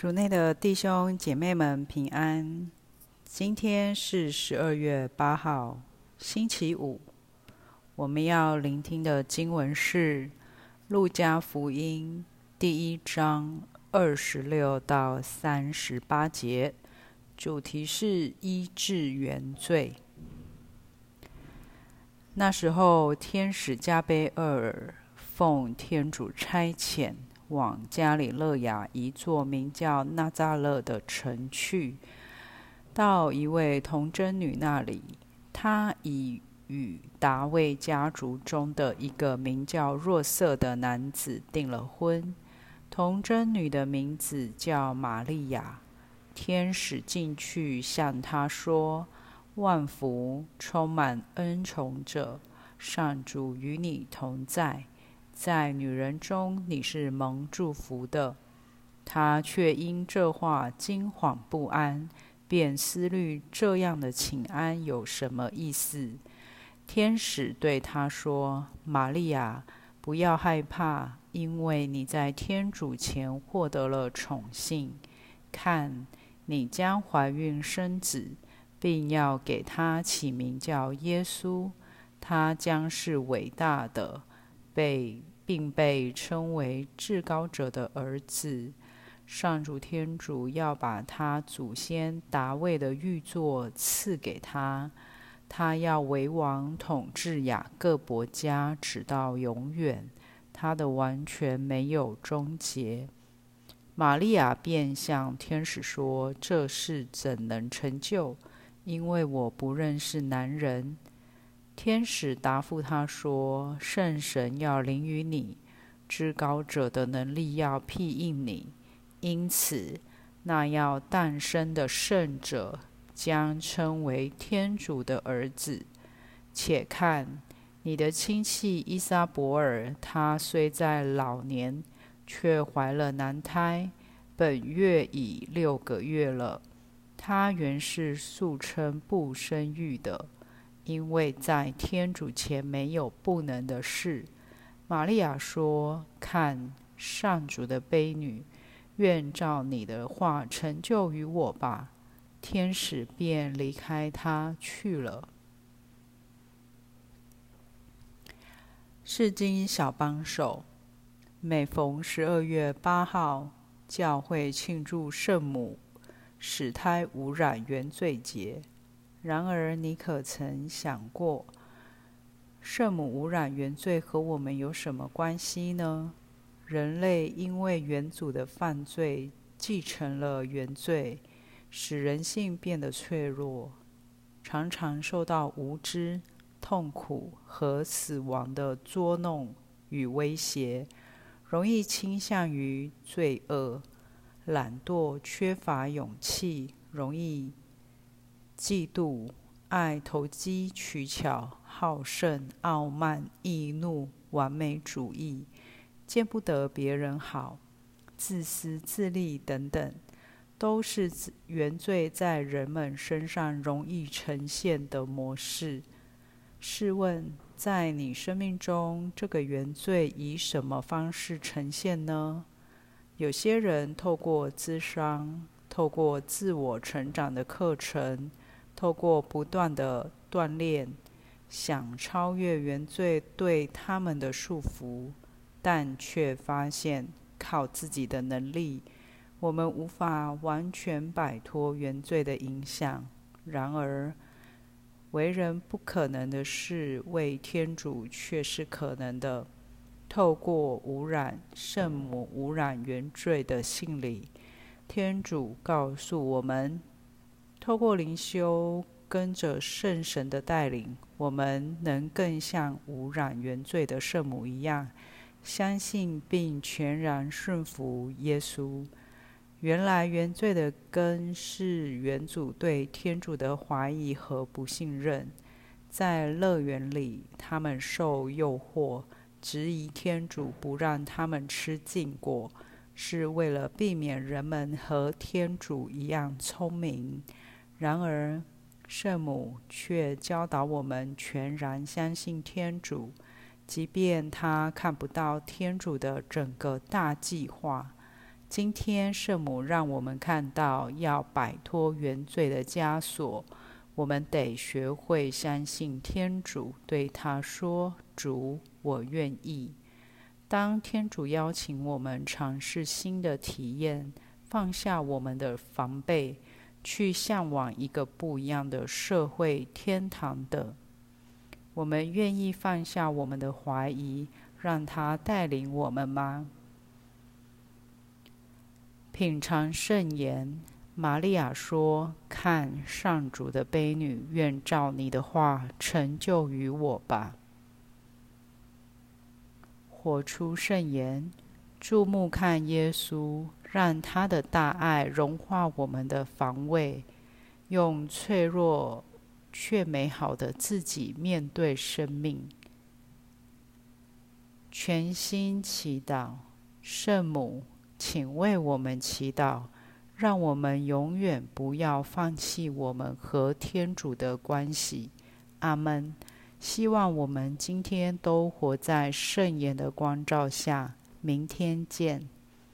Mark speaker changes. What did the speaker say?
Speaker 1: 主内的弟兄姐妹们平安。今天是十二月八号，星期五。我们要聆听的经文是《路加福音》第一章二十六到三十八节，主题是医治原罪。那时候，天使加贝尔奉天主差遣。往加里勒亚一座名叫纳扎勒的城去，到一位童贞女那里，她已与达味家族中的一个名叫若瑟的男子订了婚。童贞女的名字叫玛利亚。天使进去向她说：“万福，充满恩宠者，上主与你同在。”在女人中，你是蒙祝福的。她却因这话惊惶不安，便思虑这样的请安有什么意思。天使对她说：“玛利亚，不要害怕，因为你在天主前获得了宠幸。看，你将怀孕生子，并要给他起名叫耶稣。他将是伟大的。”被并被称为至高者的儿子，上主天主要把他祖先达味的玉座赐给他，他要为王统治雅各伯家，直到永远，他的完全没有终结。玛利亚便向天使说：“这事怎能成就？因为我不认识男人。”天使答复他说：“圣神要临于你，至高者的能力要庇应你，因此，那要诞生的圣者将称为天主的儿子。且看，你的亲戚伊莎伯尔，她虽在老年，却怀了男胎，本月已六个月了。她原是素称不生育的。”因为在天主前没有不能的事。玛利亚说：“看，上主的悲女，愿照你的话成就于我吧。”天使便离开她去了。释经小帮手，每逢十二月八号，教会庆祝圣母使胎无染原罪节。然而，你可曾想过，圣母无染原罪和我们有什么关系呢？人类因为元祖的犯罪，继承了原罪，使人性变得脆弱，常常受到无知、痛苦和死亡的捉弄与威胁，容易倾向于罪恶、懒惰、缺乏勇气，容易。嫉妒、爱投机取巧、好胜、傲慢、易怒、完美主义、见不得别人好、自私自利等等，都是原罪在人们身上容易呈现的模式。试问，在你生命中，这个原罪以什么方式呈现呢？有些人透过咨商，透过自我成长的课程。透过不断的锻炼，想超越原罪对他们的束缚，但却发现靠自己的能力，我们无法完全摆脱原罪的影响。然而，为人不可能的事，为天主却是可能的。透过无染圣母无染原罪的信理，天主告诉我们。透过灵修，跟着圣神的带领，我们能更像无染原罪的圣母一样，相信并全然顺服耶稣。原来原罪的根是原祖对天主的怀疑和不信任。在乐园里，他们受诱惑，质疑天主不让他们吃禁果，是为了避免人们和天主一样聪明。然而，圣母却教导我们全然相信天主，即便她看不到天主的整个大计划，今天圣母让我们看到，要摆脱原罪的枷锁，我们得学会相信天主，对他说：“主，我愿意。”当天主邀请我们尝试新的体验，放下我们的防备，去向往一个不一样的社会天堂的，我们愿意放下我们的怀疑，让他带领我们吗？品尝圣言，玛利亚说：“看，上主的悲女，愿照你的话成就于我吧。”活出圣言，注目看耶稣，让他的大爱融化我们的防卫，用脆弱却美好的自己面对生命。全心祈祷，圣母，请为我们祈祷，让我们永远不要放弃我们和天主的关系。阿门。希望我们今天都活在圣言的光照下。明天见。